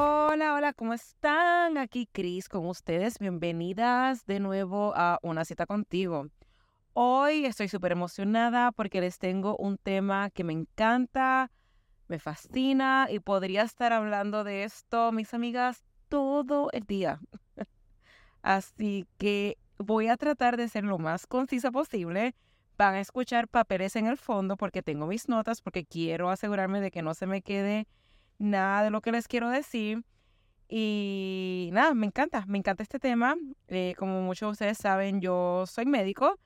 Hola, hola, ¿cómo están? Aquí Cris con ustedes. Bienvenidas de nuevo a Una cita contigo. Hoy estoy súper emocionada porque les tengo un tema que me encanta, me fascina y podría estar hablando de esto, mis amigas, todo el día. Así que voy a tratar de ser lo más concisa posible. Van a escuchar papeles en el fondo porque tengo mis notas, porque quiero asegurarme de que no se me quede nada de lo que les quiero decir. Y nada, me encanta, me encanta este tema. Eh, como muchos de ustedes saben, yo soy médico.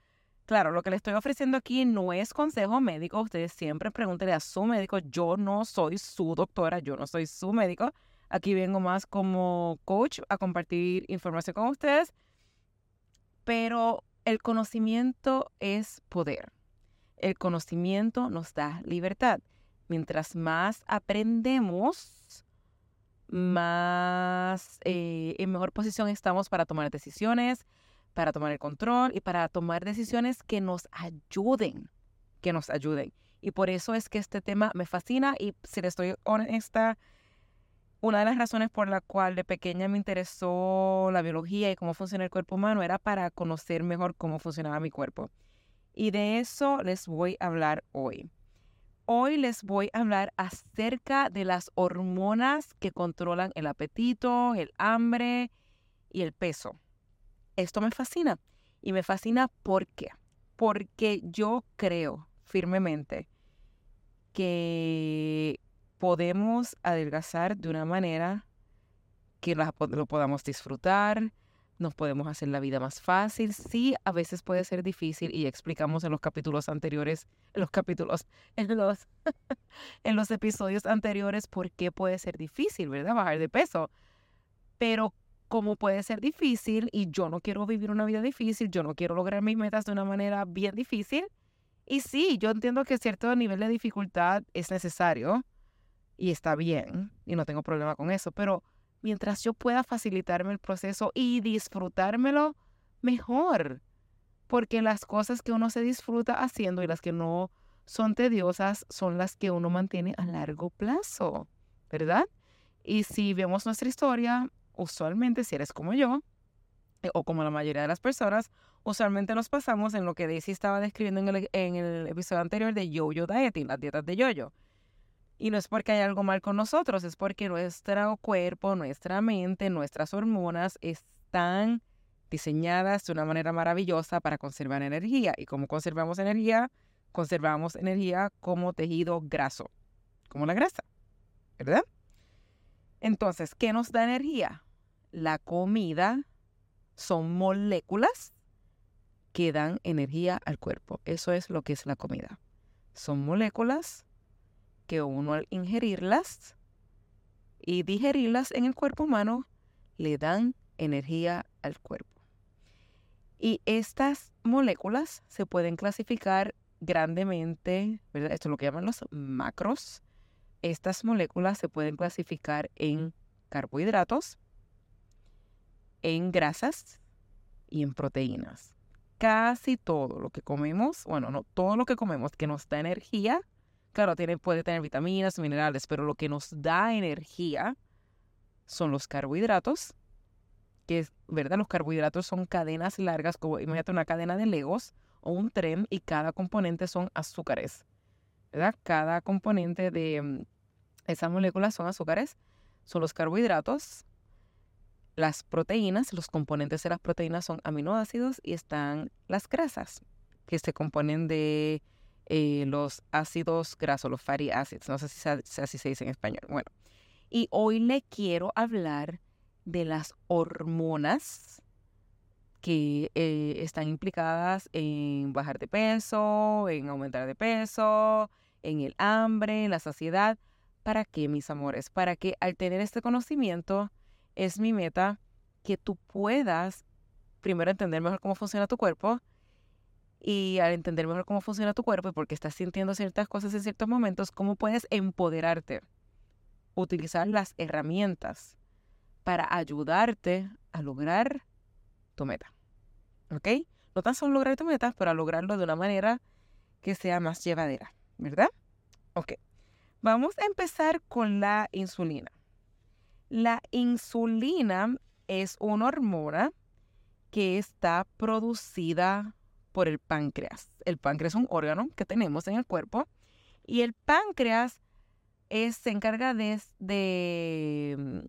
Claro, lo que les estoy ofreciendo aquí no es consejo médico. Ustedes siempre pregúntenle a su médico. Yo no soy su doctora, yo no soy su médico. Aquí vengo más como coach a compartir información con ustedes. Pero el conocimiento es poder. El conocimiento nos da libertad. Mientras más aprendemos, más eh, en mejor posición estamos para tomar decisiones, para tomar el control y para tomar decisiones que nos ayuden, que nos ayuden. Y por eso es que este tema me fascina y si le estoy honesta, una de las razones por la cual de pequeña me interesó la biología y cómo funciona el cuerpo humano era para conocer mejor cómo funcionaba mi cuerpo. Y de eso les voy a hablar hoy. Hoy les voy a hablar acerca de las hormonas que controlan el apetito, el hambre y el peso. Esto me fascina y me fascina ¿por qué? Porque yo creo firmemente que podemos adelgazar de una manera que lo podamos disfrutar, nos podemos hacer la vida más fácil. Sí, a veces puede ser difícil y explicamos en los capítulos anteriores, en los capítulos, en los, en los episodios anteriores por qué puede ser difícil, ¿verdad? Bajar de peso. Pero como puede ser difícil y yo no quiero vivir una vida difícil, yo no quiero lograr mis metas de una manera bien difícil. Y sí, yo entiendo que cierto nivel de dificultad es necesario y está bien y no tengo problema con eso, pero mientras yo pueda facilitarme el proceso y disfrutármelo mejor. Porque las cosas que uno se disfruta haciendo y las que no son tediosas son las que uno mantiene a largo plazo, ¿verdad? Y si vemos nuestra historia, usualmente si eres como yo, eh, o como la mayoría de las personas, usualmente nos pasamos en lo que Daisy estaba describiendo en el, en el episodio anterior de Yo-Yo Dieting, las dietas de yo-yo. Y no es porque hay algo mal con nosotros, es porque nuestro cuerpo, nuestra mente, nuestras hormonas están diseñadas de una manera maravillosa para conservar energía. Y como conservamos energía, conservamos energía como tejido graso, como la grasa, ¿verdad? Entonces, ¿qué nos da energía? La comida son moléculas que dan energía al cuerpo. Eso es lo que es la comida. Son moléculas que uno al ingerirlas y digerirlas en el cuerpo humano le dan energía al cuerpo. Y estas moléculas se pueden clasificar grandemente, ¿verdad? Esto es lo que llaman los macros. Estas moléculas se pueden clasificar en carbohidratos, en grasas y en proteínas. Casi todo lo que comemos, bueno, no todo lo que comemos que nos da energía, Claro, tiene, puede tener vitaminas, minerales, pero lo que nos da energía son los carbohidratos, que es, ¿verdad? Los carbohidratos son cadenas largas, como imagínate una cadena de legos o un tren, y cada componente son azúcares, ¿verdad? Cada componente de mm, esas moléculas son azúcares, son los carbohidratos, las proteínas, los componentes de las proteínas son aminoácidos y están las grasas, que se componen de eh, los ácidos grasos, los fatty acids, no sé si, así se dice en español. Bueno, y hoy le quiero hablar de las hormonas que eh, están implicadas en bajar de peso, en aumentar de peso, en el hambre, en la saciedad, ¿Para qué, mis amores? Para que al tener este conocimiento, es mi meta que tú puedas primero entender mejor cómo funciona tu cuerpo y al entender mejor cómo funciona tu cuerpo y porque estás sintiendo ciertas cosas en ciertos momentos, cómo puedes empoderarte, utilizar las herramientas para ayudarte a lograr tu meta. ¿Ok? No tan solo lograr tu meta, pero lograrlo de una manera que sea más llevadera, ¿verdad? Ok. Vamos a empezar con la insulina. La insulina es una hormona que está producida por el páncreas. El páncreas es un órgano que tenemos en el cuerpo y el páncreas se encarga de, de,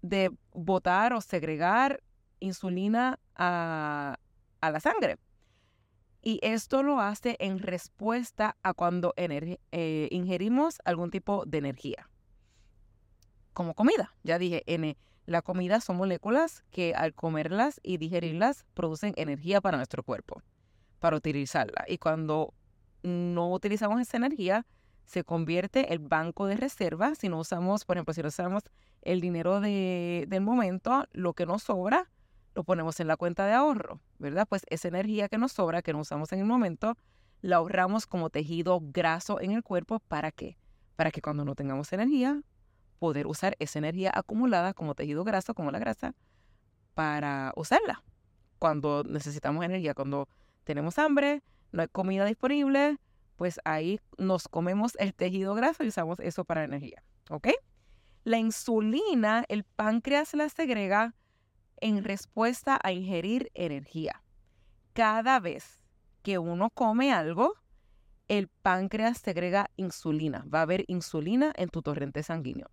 de botar o segregar insulina a, la sangre. Y esto lo hace en respuesta a cuando eh, ingerimos algún tipo de energía. Como comida. Ya dije, N, la comida son moléculas que al comerlas y digerirlas producen energía para nuestro cuerpo para utilizarla. Y cuando no utilizamos esa energía, se convierte el banco de reserva. Si no usamos, por ejemplo, si no usamos el dinero de, del momento, lo que nos sobra, lo ponemos en la cuenta de ahorro, ¿verdad? Pues esa energía que nos sobra, que no usamos en el momento, la ahorramos como tejido graso en el cuerpo. ¿Para qué? Para que cuando no tengamos energía, poder usar esa energía acumulada como tejido graso, como la grasa, para usarla. Cuando necesitamos energía, cuando tenemos hambre, no hay comida disponible, pues ahí nos comemos el tejido graso y usamos eso para energía. ¿Ok? La insulina, el páncreas la segrega en respuesta a ingerir energía. Cada vez que uno come algo, el páncreas segrega insulina. Va a haber insulina en tu torrente sanguíneo.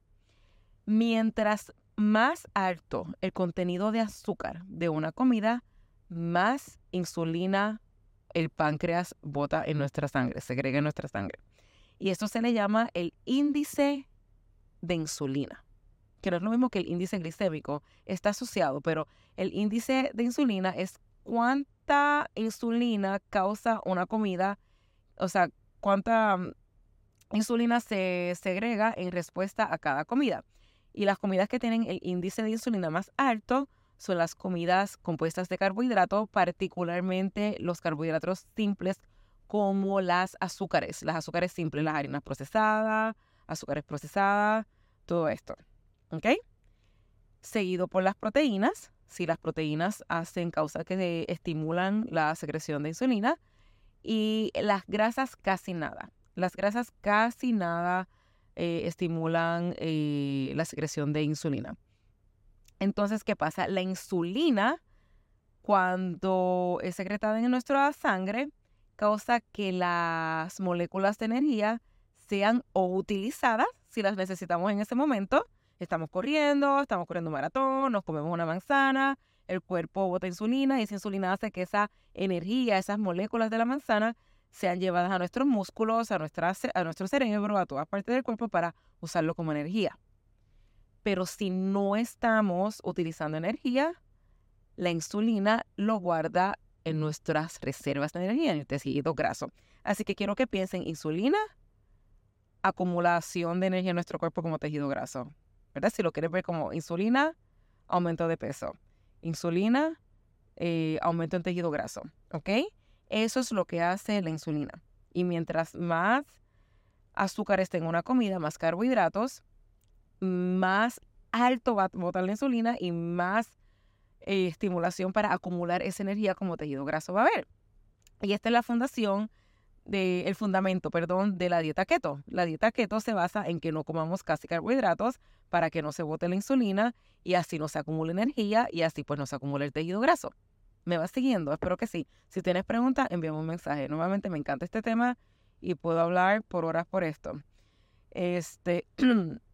Mientras más alto el contenido de azúcar de una comida, más insulina el páncreas bota en nuestra sangre, segrega en nuestra sangre. Y esto se le llama el índice de insulina, que no es lo mismo que el índice glicémico, está asociado, pero el índice de insulina es cuánta insulina causa una comida, o sea, cuánta mm, insulina se segrega en respuesta a cada comida. Y las comidas que tienen el índice de insulina más alto son las comidas compuestas de carbohidratos, particularmente los carbohidratos simples como las azúcares, las azúcares simples, las harinas procesadas, azúcares procesadas, todo esto. ¿Ok? Seguido por las proteínas, si las proteínas hacen causa que estimulan la secreción de insulina, y las grasas casi nada. Las grasas casi nada eh, estimulan eh, la secreción de insulina. Entonces, ¿qué pasa? La insulina, cuando es secretada en nuestra sangre, causa que las moléculas de energía sean utilizadas si las necesitamos en ese momento. Estamos corriendo, estamos corriendo un maratón, nos comemos una manzana, el cuerpo bota insulina y esa insulina hace que esa energía, esas moléculas de la manzana sean llevadas a nuestros músculos, a, a nuestro cerebro, a todas partes del cuerpo para usarlo como energía. Pero si no estamos utilizando energía, la insulina lo guarda en nuestras reservas de energía, en el tejido graso. Así que quiero que piensen insulina, acumulación de energía en nuestro cuerpo como tejido graso. ¿Verdad? Si lo quieres ver como insulina, aumento de peso. Insulina, eh, aumento en tejido graso. ¿Ok? Eso es lo que hace la insulina. Y mientras más azúcar esté una comida, más carbohidratos, más alto va a botar la insulina y más eh, estimulación para acumular esa energía como tejido graso va a haber. Y esta es la fundación de, el fundamento, perdón, de la dieta keto. La dieta keto se basa en que no comamos casi carbohidratos para que no se bote la insulina y así no se acumule energía y así pues no se acumule el tejido graso. ¿Me vas siguiendo? Espero que sí. Si tienes preguntas, envíame un mensaje. Nuevamente me encanta este tema y puedo hablar por horas por esto. Este,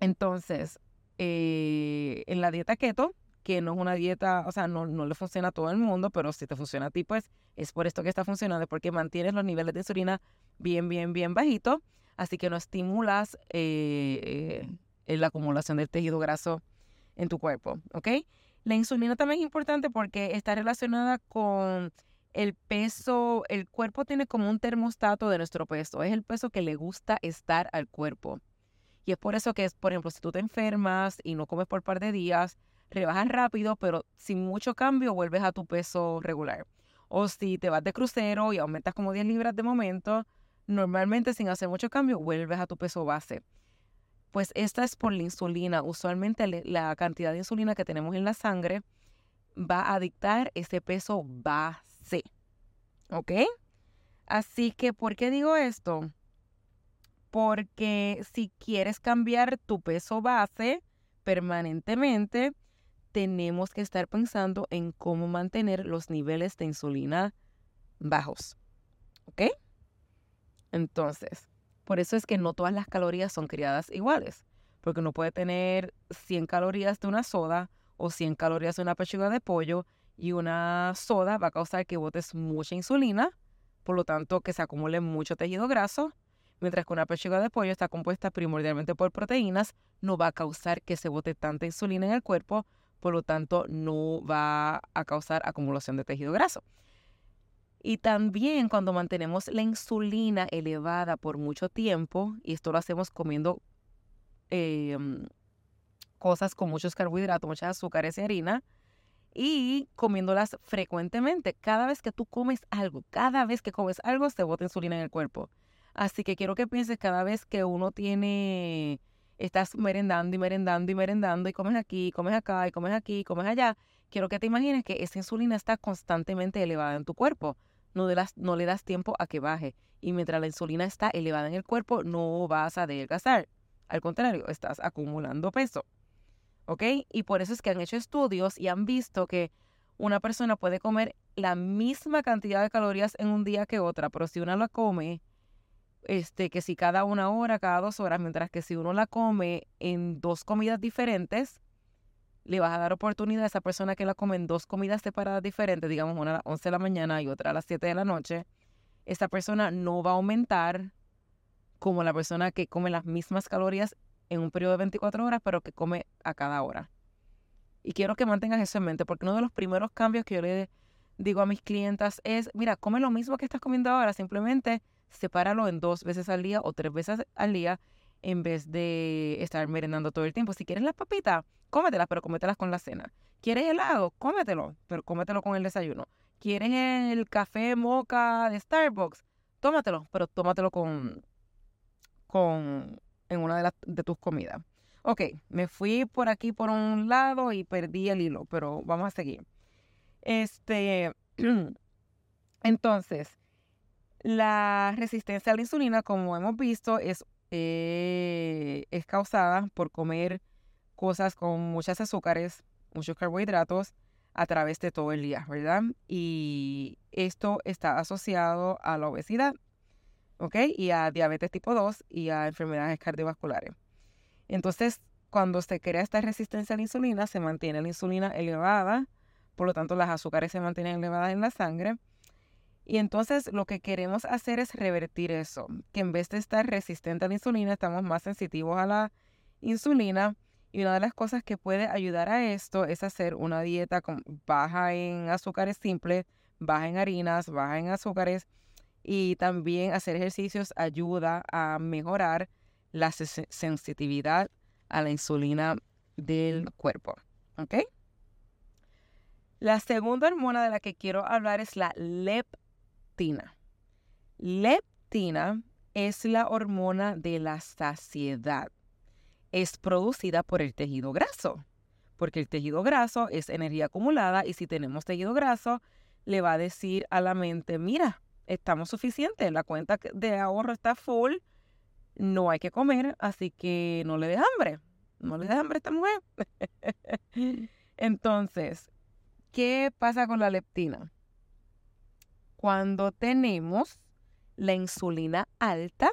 Entonces, eh, en la dieta keto, que no es una dieta, o sea, no, no, le funciona a todo el mundo, pero si te funciona a ti, pues es por esto que está funcionando, porque mantienes los niveles de insulina bien, bien, bien bajitos, así que no estimulas eh, eh, la acumulación del tejido graso en tu cuerpo, ¿ok? La insulina también es importante porque está relacionada con el peso, el cuerpo tiene como un termostato de nuestro peso, es el peso que le gusta estar al cuerpo. Y es por eso que, por ejemplo, si tú te enfermas y no comes por un par de días, rebajas rápido, pero sin mucho cambio vuelves a tu peso regular. O si te vas de crucero y aumentas como 10 libras de momento, normalmente sin hacer mucho cambio vuelves a tu peso base. Pues esta es por la insulina. Usualmente la cantidad de insulina que tenemos en la sangre va a dictar ese peso base. ¿Ok? Así que, ¿por qué digo esto? Porque si quieres cambiar tu peso base permanentemente, tenemos que estar pensando en cómo mantener los niveles de insulina bajos. ¿Ok? Entonces, por eso es que no todas las calorías son criadas iguales, porque no puede tener 100 calorías de una soda o 100 calorías de una pechuga de pollo y una soda va a causar que botes mucha insulina, por lo tanto que se acumule mucho tejido graso, mientras que una pechuga de pollo está compuesta primordialmente por proteínas, no va a causar que se bote tanta insulina en el cuerpo, por lo tanto no va a causar acumulación de tejido graso. Y también cuando mantenemos la insulina elevada por mucho tiempo, y esto lo hacemos comiendo em, cosas con muchos carbohidratos, muchas azúcares y harina, y comiéndolas frecuentemente. Cada vez que tú comes algo, cada vez que comes algo, se bota insulina en el cuerpo. Así que quiero que pienses cada vez que uno tiene estás merendando y merendando y merendando y comes aquí, comes acá y comes aquí, y comes allá, quiero que te imagines que esa insulina está constantemente elevada en tu cuerpo. No, no le das tiempo a que baje. Y mientras la insulina está elevada en el cuerpo, no vas a adelgazar. Al contrario, estás acumulando peso. ¿Ok? Y por eso es que han hecho estudios y han visto que una persona puede comer la misma cantidad de calorías en un día que otra, pero si una la come este, que si cada una hora, cada dos horas, mientras que si uno la come en dos comidas diferentes, le vas a dar oportunidad a esa persona que la come en dos comidas separadas diferentes, digamos una a las 11 de la mañana y otra a las 7 de la noche, esa persona no va a aumentar como la persona que come las mismas calorías en un periodo de 24 horas, pero que come a cada hora. Y quiero que mantengas eso en mente, porque uno de los primeros cambios que yo le digo a mis clientas es, mira, come lo mismo que estás comiendo ahora, simplemente sepáralo en dos veces al día o tres veces al día en vez de estar merendando todo el tiempo. Si quieres las papitas, cómetelas, pero cómetelas con la cena. ¿Quieres helado? Cómetelo, pero cómetelo con el desayuno. ¿Quieres el café moca de Starbucks? Tómatelo, pero tómatelo con, con en una de, las, de tus comidas. Ok, me fui por aquí por un lado y perdí el hilo, pero vamos a seguir. Este, entonces, la resistencia a la insulina, como hemos visto, es, eh, es causada por comer cosas con muchas azúcares, muchos carbohidratos a través de todo el día, ¿verdad? Y esto está asociado a la obesidad, ¿ok? Y a diabetes tipo 2 y a enfermedades cardiovasculares. Entonces, cuando se crea esta resistencia a la insulina, se mantiene la insulina elevada, por lo tanto las azúcares se mantienen elevadas en la sangre y entonces lo que queremos hacer es revertir eso, que en vez de estar resistente a la insulina, estamos más sensitivos a la insulina. Y una de las cosas que puede ayudar a esto es hacer una dieta baja en azúcares simples, baja en harinas, baja en azúcares. Y también hacer ejercicios ayuda a mejorar la sensitividad a la insulina del cuerpo. ¿Ok? La segunda hormona de la que quiero hablar es la leptina leptina. Leptina es la hormona de la saciedad. Es producida por el tejido graso, porque el tejido graso es energía acumulada y si tenemos tejido graso, le va a decir a la mente, mira, estamos suficientes, la cuenta de ahorro está full, no hay que comer, así que no le des hambre, no le des hambre a esta mujer. Entonces, ¿qué pasa con la leptina? Cuando tenemos la insulina alta,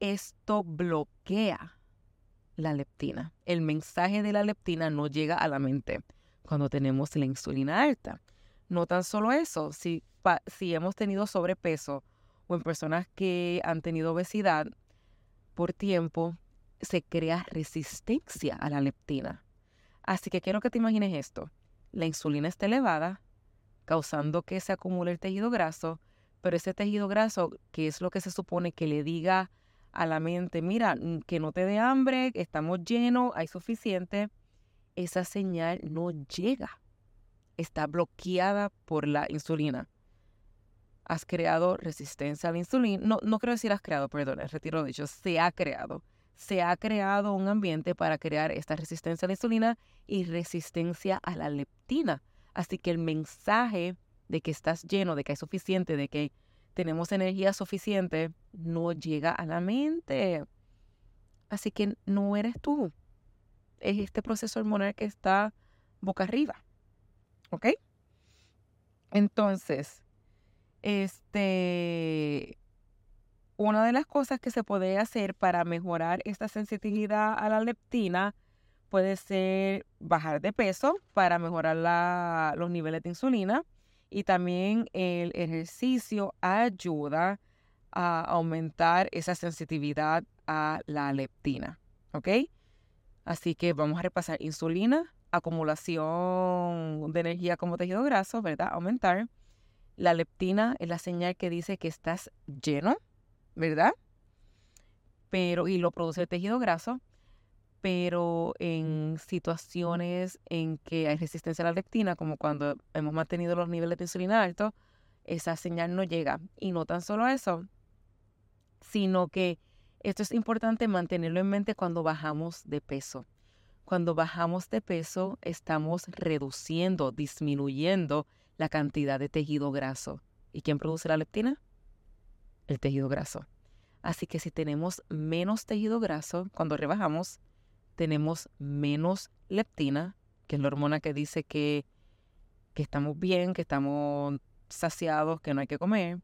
esto bloquea la leptina. El mensaje de la leptina no llega a la mente cuando tenemos la insulina alta. No tan solo eso, si, si hemos tenido sobrepeso o en personas que han tenido obesidad por tiempo, se crea resistencia a la leptina. Así que quiero que te imagines esto. La insulina está elevada, causando que se acumule el tejido graso, pero ese tejido graso, que es lo que se supone que le diga a la mente, mira, que no te dé hambre, estamos llenos, hay suficiente, esa señal no llega. Está bloqueada por la insulina. Has creado resistencia a la insulina. No, no quiero decir has creado, perdón, retiro dicho, se ha creado. Se ha creado un ambiente para crear esta resistencia a la insulina y resistencia a la leptina. Así que el mensaje de que estás lleno, de que hay suficiente, de que tenemos energía suficiente, no llega a la mente. Así que no eres tú. Es este proceso hormonal que está boca arriba. ¿Ok? Entonces, este, una de las cosas que se puede hacer para mejorar esta sensibilidad a la leptina puede ser bajar de peso para mejorar los niveles de insulina y también el ejercicio ayuda a aumentar esa sensitividad a la leptina. ¿Ok? Así que vamos a repasar insulina, acumulación de energía como tejido graso, ¿verdad? Aumentar. La leptina es la señal que dice que estás lleno, ¿verdad? Pero, y lo produce el tejido graso pero en situaciones en que hay resistencia a la leptina, como cuando hemos mantenido los niveles de insulina altos, esa señal no llega. Y no tan solo eso, sino que esto es importante mantenerlo en mente cuando bajamos de peso. Cuando bajamos de peso, estamos reduciendo, disminuyendo la cantidad de tejido graso. ¿Y quién produce la leptina? El tejido graso. Así que si tenemos menos tejido graso, cuando rebajamos, tenemos menos leptina, que es la hormona que dice que, que estamos bien, que estamos saciados, que no hay que comer.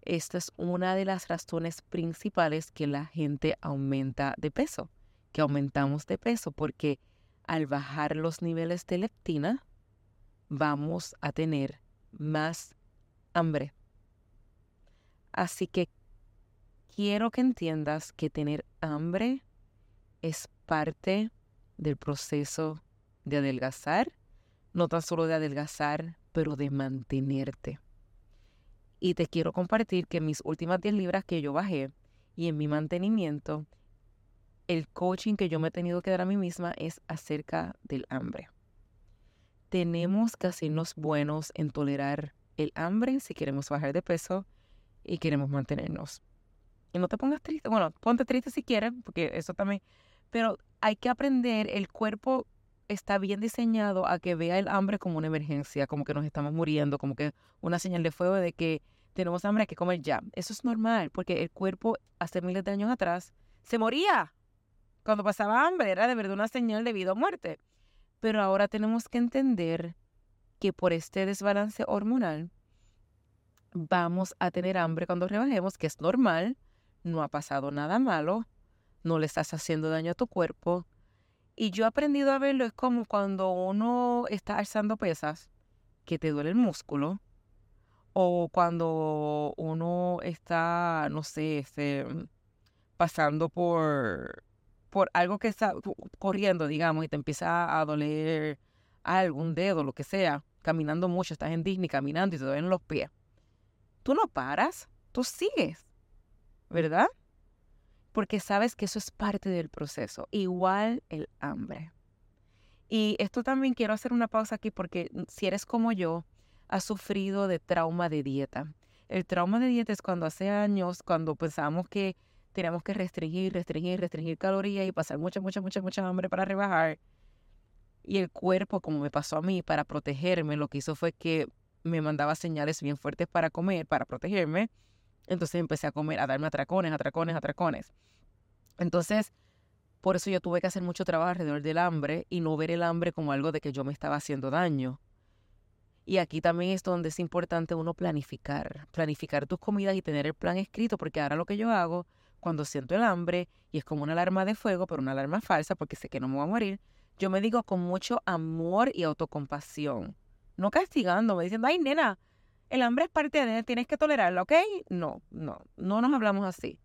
Esta es una de las razones principales que la gente aumenta de peso, que aumentamos de peso, porque al bajar los niveles de leptina, vamos a tener más hambre. Así que quiero que entiendas que tener hambre es parte del proceso de adelgazar, no tan solo de adelgazar, pero de mantenerte. Y te quiero compartir que mis últimas 10 libras que yo bajé y en mi mantenimiento, el coaching que yo me he tenido que dar a mí misma es acerca del hambre. Tenemos que hacernos buenos en tolerar el hambre si queremos bajar de peso y queremos mantenernos. Y no te pongas triste. Bueno, ponte triste si quieres, porque eso también pero hay que aprender, el cuerpo está bien diseñado a que vea el hambre como una emergencia, como que nos estamos muriendo, como que una señal de fuego de que tenemos hambre, hay que comer ya. Eso es normal, porque el cuerpo hace miles de años atrás se moría. Cuando pasaba hambre era de verdad una señal de vida o muerte. Pero ahora tenemos que entender que por este desbalance hormonal vamos a tener hambre cuando rebajemos, que es normal, no ha pasado nada malo, no le estás haciendo daño a tu cuerpo. Y yo he aprendido a verlo, es como cuando uno está alzando pesas, que te duele el músculo, o cuando uno está, no sé, este, pasando por, por algo que está corriendo, digamos, y te empieza a doler algún dedo, lo que sea, caminando mucho, estás en Disney caminando y te duelen los pies. Tú no paras, tú sigues, ¿verdad? Porque sabes que eso es parte del proceso, igual el hambre. Y esto también quiero hacer una pausa aquí porque mm, si eres como yo, has sufrido de trauma de dieta. El trauma de dieta es cuando hace años, cuando pensamos que teníamos que restringir, restringir, restringir calorías y pasar mucha, mucha, mucha, mucha hambre para rebajar. Y el cuerpo, como me pasó a mí, para protegerme, lo que hizo fue que me mandaba señales bien fuertes para comer, para protegerme. Entonces empecé a comer, a darme atracones, atracones, atracones. Entonces, por eso yo tuve que hacer mucho trabajo alrededor del hambre y no ver el hambre como algo de que yo me estaba haciendo daño. Y aquí también es donde es importante uno planificar, planificar tus comidas y tener el plan escrito, porque ahora lo que yo hago cuando siento el hambre, y es como una alarma de fuego, pero una alarma falsa porque sé que no me voy a morir, yo me digo con mucho amor y autocompasión, no castigándome, diciendo, ay nena, el hambre es parte de, tienes que tolerarlo, ¿ok? No, no, no nos hablamos así.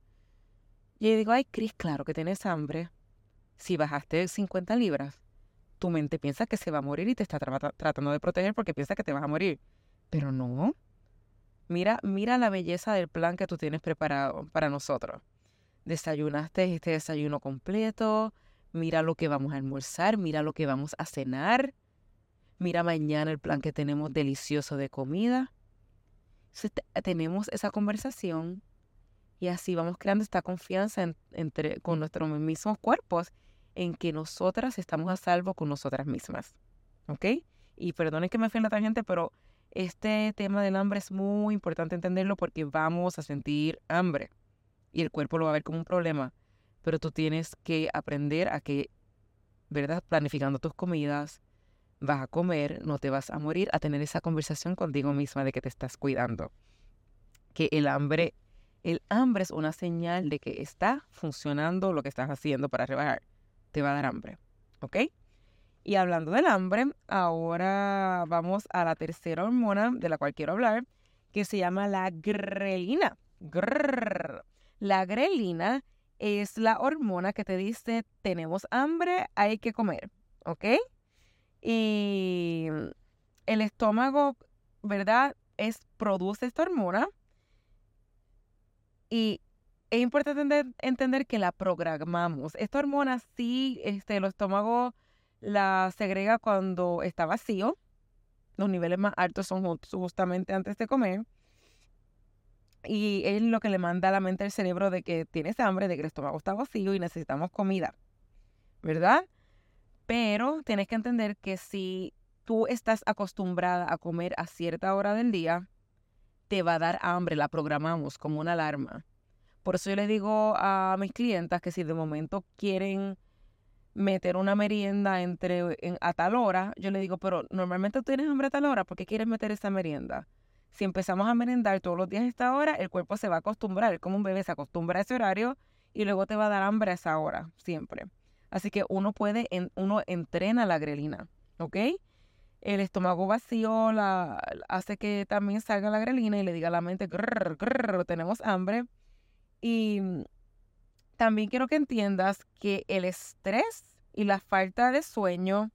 Y yo digo, ay, Cris, claro que tienes hambre. Si bajaste 50 libras, tu mente piensa que se va a morir y te está tratando de proteger porque piensa que te vas a morir. Pero no. Mira, mira la belleza del plan que tú tienes preparado para nosotros. desayunaste este desayuno completo, mira lo que vamos a almorzar, mira lo que vamos a cenar, mira mañana el plan que tenemos delicioso de comida. Tenemos esa conversación y así vamos creando esta confianza entre, con nuestros mismos cuerpos en que nosotras estamos a salvo con nosotras mismas. ¿Ok? Y perdonen que me fui en la tangente, pero este tema del hambre es muy importante entenderlo porque vamos a sentir hambre y el cuerpo lo va a ver como un problema. Pero tú tienes que aprender a que, ¿verdad? Planificando tus comidas, vas a comer, no te vas a morir, a tener esa conversación contigo misma de que te estás cuidando. Que el hambre, el hambre es una señal de que está funcionando lo que estás haciendo para rebajar. Te va a dar hambre, ¿ok? Y hablando del hambre, ahora vamos a la tercera hormona de la cual quiero hablar, que se llama la grelina. La grelina es la hormona que te dice, tenemos hambre, hay que comer, ¿ok? Y el estómago, ¿verdad? Es, produce esta hormona y es importante entender, que la programamos. Esta hormona sí, este, el estómago la segrega cuando está vacío. Los niveles más altos son justamente antes de comer. Y es lo que le manda a la mente al cerebro de que tienes hambre, de que el estómago está vacío y necesitamos comida. ¿Verdad? Pero tienes que entender que si tú estás acostumbrada a comer a cierta hora del día, te va a dar hambre, la programamos como una alarma. Por eso yo le digo a mis clientas que si de momento quieren meter una merienda entre a tal hora, yo le digo, pero normalmente tú tienes hambre a tal hora, ¿por qué quieres meter esa merienda? Si empezamos a merendar todos los días a esta hora, el cuerpo se va a acostumbrar, como un bebé se acostumbra a ese horario y luego te va a dar hambre a esa hora, siempre. Así que uno puede, uno entrena la grelina, ¿ok? El estómago vacío la, hace que también salga la grelina y le diga a la mente, tenemos hambre. Y también quiero que entiendas que el estrés y la falta de sueño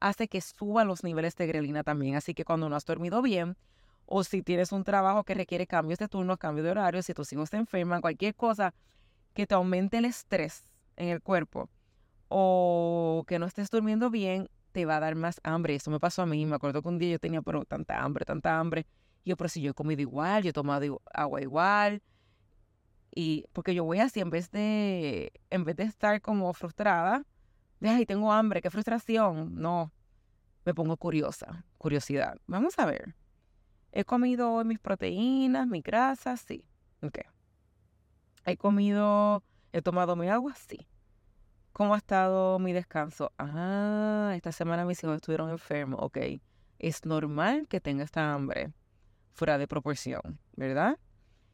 hace que suban los niveles de grelina también. Así que cuando no has dormido bien o si tienes un trabajo que requiere cambios de turno, cambios de horario, si tus hijos se enferman, cualquier cosa que te aumente el estrés en el cuerpo o que no estés durmiendo bien, te va a dar más hambre. Eso me pasó a mí. Me acuerdo que un día yo tenía pero tanta hambre, tanta hambre. yo, pero si yo he comido igual, yo he tomado agua igual, y porque yo voy así, en vez de, en vez de estar como frustrada, de, ay, tengo hambre, qué frustración. No, me pongo curiosa, curiosidad. Vamos a ver. He comido mis proteínas, mi grasa, sí. Ok. He comido, he tomado mi agua, sí. ¿Cómo ha estado mi descanso? Ah, esta semana mis hijos estuvieron enfermos. Ok. Es normal que tenga esta hambre fuera de proporción, ¿verdad?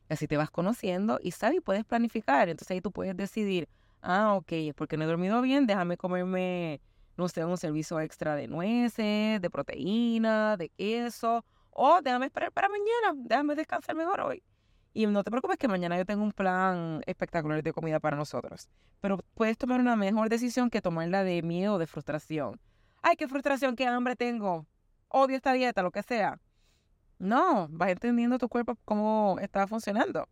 Así te vas conociendo y sabes, puedes planificar. Entonces ahí tú puedes decidir, ah, ok, es porque no he dormido bien, déjame comerme, no sé, un servicio extra de nueces, de proteína, de queso, o déjame esperar para mañana, déjame descansar mejor hoy. Y no te preocupes que mañana yo tengo un plan espectacular de comida para nosotros. Pero puedes tomar una mejor decisión que tomarla de miedo o de frustración. Ay, qué frustración, qué hambre tengo. Odio esta dieta, lo que sea. No, vas entendiendo tu cuerpo cómo está funcionando.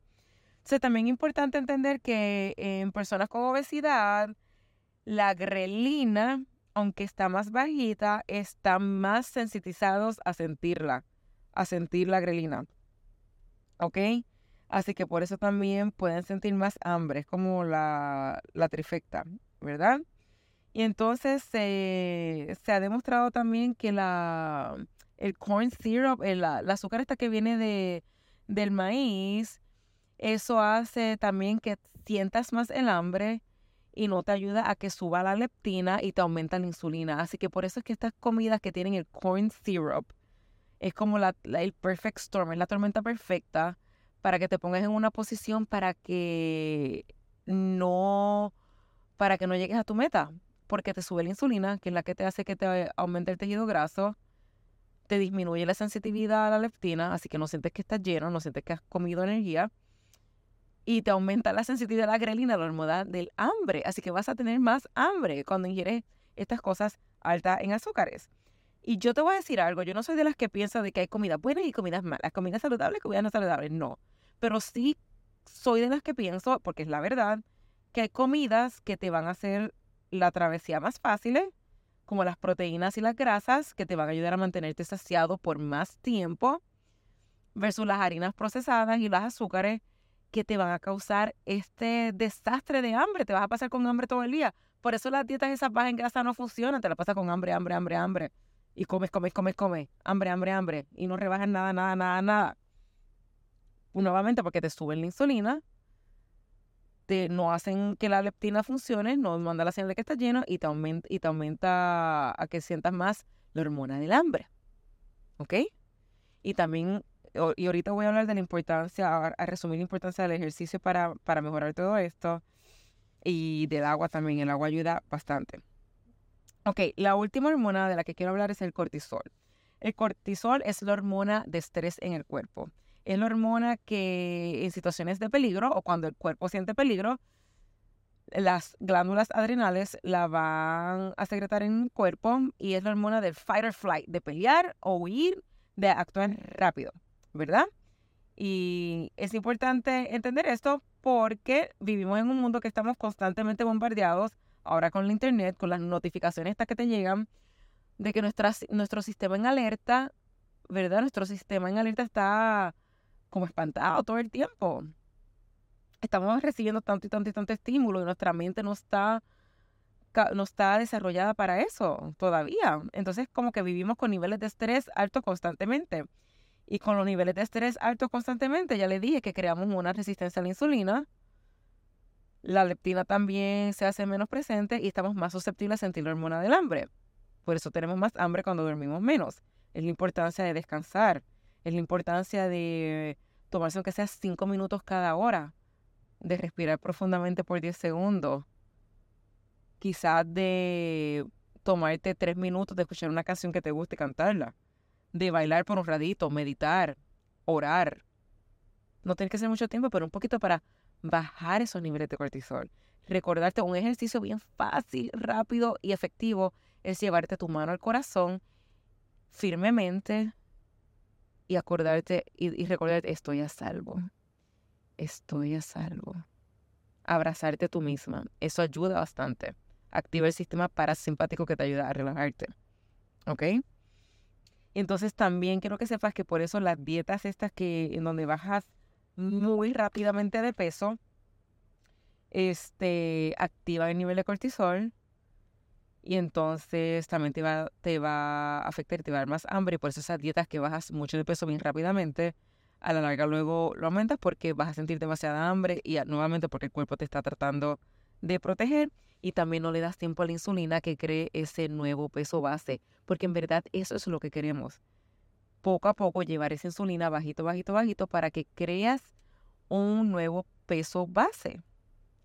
Entonces, también es importante entender que en personas con obesidad, la grelina, aunque está más bajita, están más sensitizados a sentirla, a sentir la grelina. ¿Ok? Así que por eso también pueden sentir más hambre, es como la, la trifecta, ¿verdad? Y entonces se ha demostrado también que la, el corn syrup, el, azúcar esta que viene de, del maíz, eso hace también que sientas más el hambre y no te ayuda a que suba la leptina y te aumenta la insulina. Así que por eso es que estas comidas que tienen el corn syrup es como la, el perfect storm, es la tormenta perfecta para que te pongas en una posición para que no para que no llegues a tu meta, porque te sube la insulina, que es la que te hace que te aumente el tejido graso te disminuye la sensitividad a la leptina, así que no sientes que estás lleno, no sientes que has comido energía. Y te aumenta la sensitividad a la grelina, la hormona del hambre. Así que vas a tener más hambre cuando ingieres estas cosas altas en azúcares. Y yo te voy a decir algo, yo no soy de las que piensa de que hay comida buena y comidas malas, comida saludable y comida no saludable, no. Pero sí soy de las que pienso, porque es la verdad, que hay comidas que te van a hacer la travesía más fácil, como las proteínas y las grasas, que te van a ayudar a mantenerte saciado por más tiempo, versus las harinas procesadas y las azúcares, que te van a causar este desastre de hambre. Te vas a pasar con hambre todo el día. Por eso las dietas esas bajas en grasa no funcionan. Te la pasas con hambre, hambre, hambre, hambre. Y comes, comes, comes, comes. Hambre, hambre, hambre. Y no rebajas nada, nada, nada, nada. nuevamente porque te suben la insulina, te, no hacen que la leptina funcione, no manda la señal de que está lleno y te aumenta, y te aumenta a que sientas más la hormona del hambre. ¿Ok? Y también y ahorita voy a hablar de la importancia, a, resumir la importancia del ejercicio para, para mejorar todo esto y del agua también. El agua ayuda bastante. Ok, la última hormona de la que quiero hablar es el cortisol. El cortisol es la hormona de estrés en el cuerpo. Es la hormona que en situaciones de peligro o cuando el cuerpo siente peligro, las glándulas adrenales la van a secretar en el cuerpo y es la hormona del fight or flight, de pelear o huir, de actuar rápido. ¿verdad? Y es importante entender esto porque vivimos en un mundo que estamos constantemente bombardeados, ahora con la internet, con las notificaciones estas que te llegan, de que nuestro sistema en alerta, ¿verdad? Nuestro sistema en alerta está como espantado todo el tiempo. Estamos recibiendo tanto y tanto y tanto estímulo y nuestra mente no está, no está desarrollada para eso todavía. Entonces como que vivimos con niveles de estrés altos constantemente. Y con los niveles de estrés altos constantemente, ya le dije que creamos una resistencia a la insulina. La leptina también se hace menos presente y estamos más susceptibles a sentir la hormona del hambre. Por eso tenemos más hambre cuando dormimos menos. Es la importancia de descansar. Es la importancia de tomarse aunque sea cinco minutos cada hora. De respirar profundamente por 10 segundos. Quizás de tomarte tres minutos de escuchar una canción que te guste cantarla de bailar por un radito, meditar, orar. No tienes que hacer mucho tiempo, pero un poquito para bajar esos niveles de cortisol. Recordarte un ejercicio bien fácil, rápido y efectivo es llevarte tu mano al corazón firmemente y acordarte y, y recordarte, estoy a salvo. Estoy a salvo. Abrazarte tú misma. Eso ayuda bastante. Activa el sistema parasimpático que te ayuda a relajarte. ¿Ok? Entonces también quiero que sepas que por eso las dietas estas que en donde bajas muy rápidamente de peso, este, activa el nivel de cortisol y entonces también te va, te va a afectar, te va a dar más hambre. Y por eso esas dietas que bajas mucho de peso bien rápidamente, a la larga luego lo aumentas porque vas a sentir demasiada hambre y nuevamente porque el cuerpo te está tratando de proteger y también no le das tiempo a la insulina que cree ese nuevo peso base, porque en verdad eso es lo que queremos. Poco a poco llevar esa insulina bajito, bajito, bajito para que creas un nuevo peso base.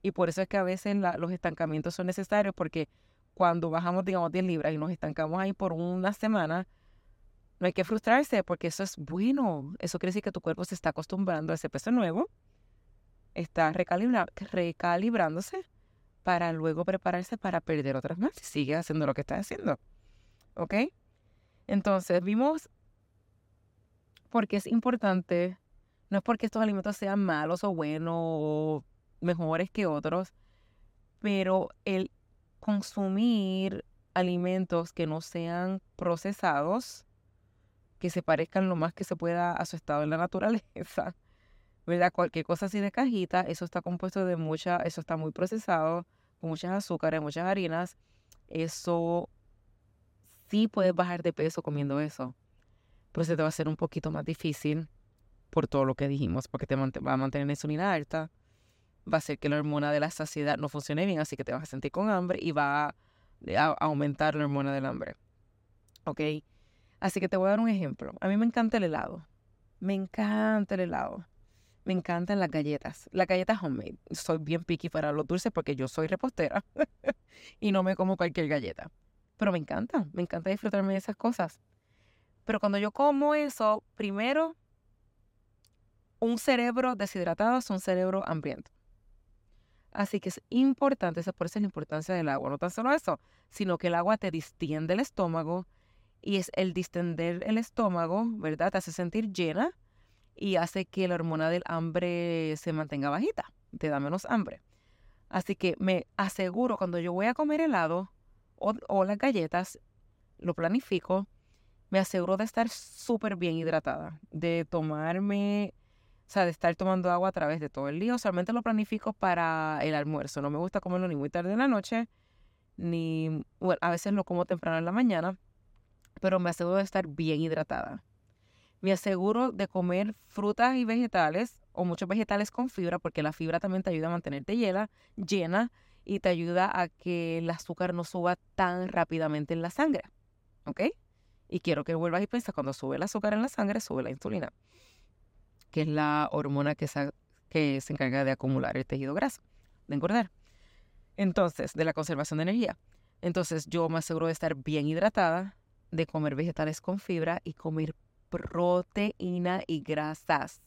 Y por eso es que a veces los estancamientos son necesarios porque cuando bajamos, digamos, 10 libras y nos estancamos ahí por una semana, no hay que frustrarse porque eso es bueno. Eso quiere decir que tu cuerpo se está acostumbrando a ese peso nuevo, está recalibrándose para luego prepararse para perder otras más. Sigue haciendo lo que está haciendo. ¿Ok? Entonces, vimos porque es importante, no es porque estos alimentos sean malos o buenos o mejores que otros, pero el consumir alimentos que no sean procesados, que se parezcan lo más que se pueda a su estado en la naturaleza, ¿verdad? Cualquier cosa así de cajita, eso está compuesto de mucha, eso está muy procesado, con muchas azúcares, muchas harinas, eso sí puedes bajar de peso comiendo eso. Se te va a hacer un poquito más difícil por todo lo que dijimos, porque te va a mantener la insulina alta, va a hacer que la hormona de la saciedad no funcione bien, así que te vas a sentir con hambre y va a, a aumentar la hormona del hambre. ¿Ok? Así que te voy a dar un ejemplo. A mí me encanta el helado. Me encanta el helado. Me encantan las galletas. Las galletas homemade. Soy bien picky para los dulces porque yo soy repostera y no me como cualquier galleta. Pero me encanta, me encanta disfrutarme de esas cosas. Pero cuando yo como eso, primero, un cerebro deshidratado es un cerebro hambriento. Así que es importante, esa por eso es la importancia del agua. No tan solo eso, sino que el agua te distiende el estómago y es el distender el estómago, ¿verdad? Te hace sentir llena y hace que la hormona del hambre se mantenga bajita, te da menos hambre. Así que me aseguro cuando yo voy a comer helado o, o las galletas, lo planifico, me aseguro de estar súper bien hidratada, de tomarme, o sea, de estar tomando agua a través de todo el día. Usualmente lo planifico para el almuerzo. No me gusta comerlo ni muy tarde en la noche, ni, bueno, a veces lo como temprano en la mañana, pero me aseguro de estar bien hidratada. Me aseguro de comer frutas y vegetales o muchos vegetales con fibra, porque la fibra también te ayuda a mantenerte llena, llena y te ayuda a que el azúcar no suba tan rápidamente en la sangre. ¿Ok? Y quiero que vuelvas y pienses, cuando sube el azúcar en la sangre, sube la insulina, que es la hormona que se, que se encarga de acumular el tejido graso, de engordar. Entonces, de la conservación de energía. Entonces, yo me aseguro de estar bien hidratada, de comer vegetales con fibra y comer proteína y grasas.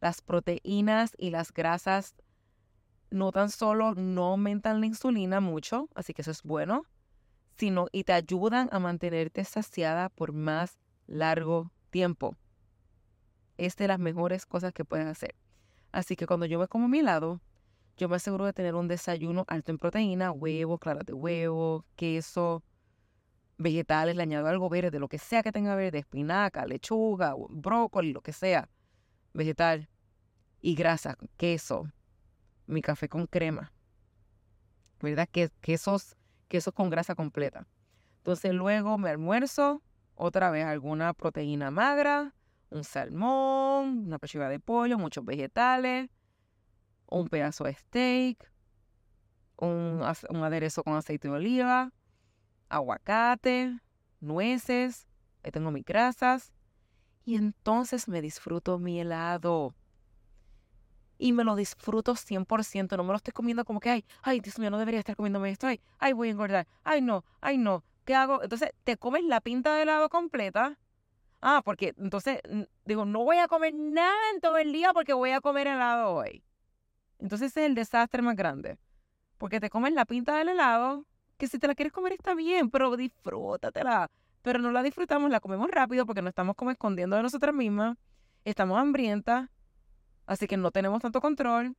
Las proteínas y las grasas no tan solo no aumentan la insulina mucho, así que eso es bueno, sino y te ayudan a mantenerte saciada por más largo tiempo. Es de las mejores cosas que puedes hacer. Así que cuando yo me como mi helado, yo me aseguro de tener un desayuno alto en proteína, huevo, claras de huevo, queso, vegetales, le añado algo verde, lo que sea que tenga verde, espinaca, lechuga, brócoli, lo que sea, vegetal, y grasa, queso, mi café con crema, ¿verdad? Que, quesos queso con grasa completa. Entonces luego me almuerzo otra vez alguna proteína magra, un salmón, una pechuga de pollo, muchos vegetales, un pedazo de steak, un, un aderezo con aceite de oliva, aguacate, nueces, ahí tengo mis grasas. Y entonces me disfruto mi helado y me lo disfruto 100%. No me lo estoy comiendo como que, ay, ay, Dios mío, no debería estar comiéndome esto. Ay, ay, voy a engordar. Ay, no, ay, no. ¿Qué hago? Entonces, te comes la pinta de helado completa. Ah, porque entonces, digo, no voy a comer nada en todo el día porque voy a comer helado hoy. Entonces, ese es el desastre más grande. Porque te comes la pinta del helado, que si te la quieres comer está bien, pero disfrútatela. Pero no la disfrutamos, la comemos rápido porque no estamos como escondiendo de nosotras mismas. Estamos hambrientas Así que no tenemos tanto control.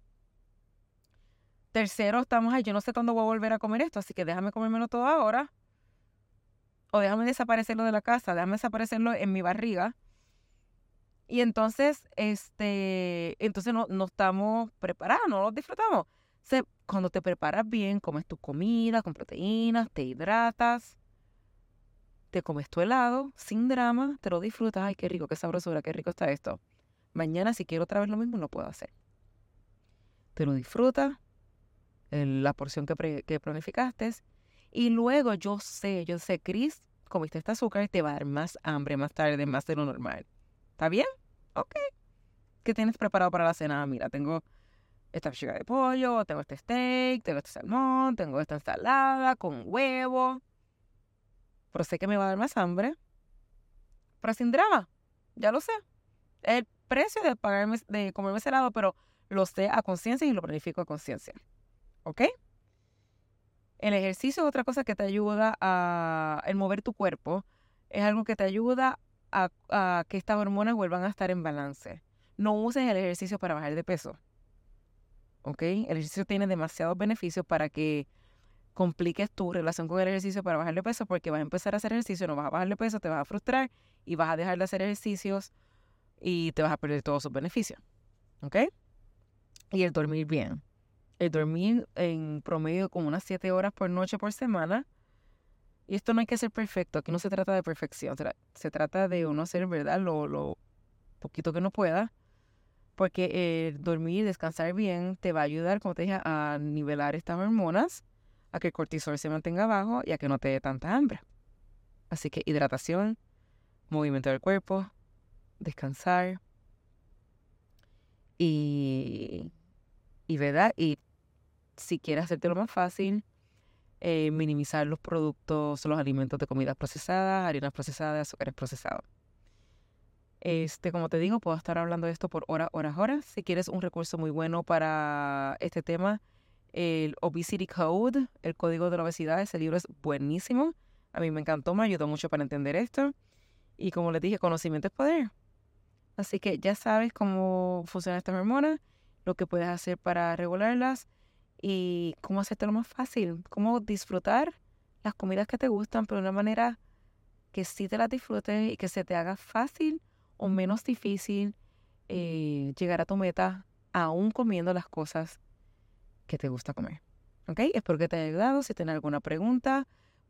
Tercero, estamos ahí, yo no sé cuándo voy a volver a comer esto, así que déjame comérmelo todo ahora. O déjame desaparecerlo de la casa, déjame desaparecerlo en mi barriga. Y entonces, este, entonces no, no estamos preparados, no lo disfrutamos. cuando te preparas bien, comes tu comida con proteínas, te hidratas, te comes tu helado sin drama, te lo disfrutas. Ay, qué rico, qué sabrosura, qué rico está esto. Mañana si quiero otra vez lo mismo, lo puedo hacer. Te lo la porción que, planificaste. Y luego yo sé, yo sé, Chris, comiste este azúcar, te va a dar más hambre más tarde, más de lo normal. ¿Está bien? Ok. ¿Qué tienes preparado para la cena? Mira, tengo esta chica de pollo, tengo este steak, tengo este salmón, tengo esta ensalada con huevo. Pero sé que me va a dar más hambre. Pero sin drama. Ya lo sé. El precio de pagarme, de comerme ese helado, pero lo sé a conciencia y lo planifico a conciencia. ¿Ok? El ejercicio es otra cosa que te ayuda a el mover tu cuerpo. Es algo que te ayuda a, a, que estas hormonas vuelvan a estar en balance. No uses el ejercicio para bajar de peso. ¿Ok? El ejercicio tiene demasiados beneficios para que compliques tu relación con el ejercicio para bajar de peso porque vas a empezar a hacer ejercicio, no vas a bajar de peso, te vas a frustrar y vas a dejar de hacer ejercicios y te vas a perder todos sus beneficios. ¿Ok? Y el dormir bien. El dormir en promedio como unas 7 horas por noche por semana. Y esto no hay que ser perfecto, aquí no se trata de perfección, se trata de uno hacer, ¿verdad? Lo, lo poquito que no pueda. Porque el dormir, descansar bien, te va a ayudar, como te dije, a nivelar estas hormonas, a que el cortisol se mantenga bajo y a que no te dé tanta hambre. Así que hidratación, movimiento del cuerpo, descansar y, y ¿verdad? Y si quieres hacerte lo más fácil, eh, minimizar los productos, los alimentos de comida procesada, harinas procesadas, azúcares procesados. Este, como te digo, puedo estar hablando de esto por horas, horas, horas. Si quieres un recurso muy bueno para este tema, el Obesity Code, el código de la obesidad, ese libro es buenísimo. A mí me encantó, me ayudó mucho para entender esto. Y como les dije, conocimiento es poder. Así que ya sabes cómo funcionan estas hormonas, lo que puedes hacer para regularlas y cómo hacértelo más fácil, cómo disfrutar las comidas que te gustan, pero de una manera que sí te las disfrutes y que se te haga fácil o menos difícil eh, llegar a tu meta aún comiendo las cosas que te gusta comer. ¿Ok? Espero que te haya ayudado. Si tienes alguna pregunta,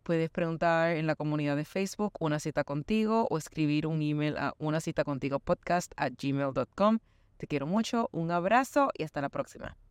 puedes preguntar en la comunidad de Facebook una cita contigo o escribir un email a una cita contigo podcast a gmail.com. Te quiero mucho, un abrazo y hasta la próxima.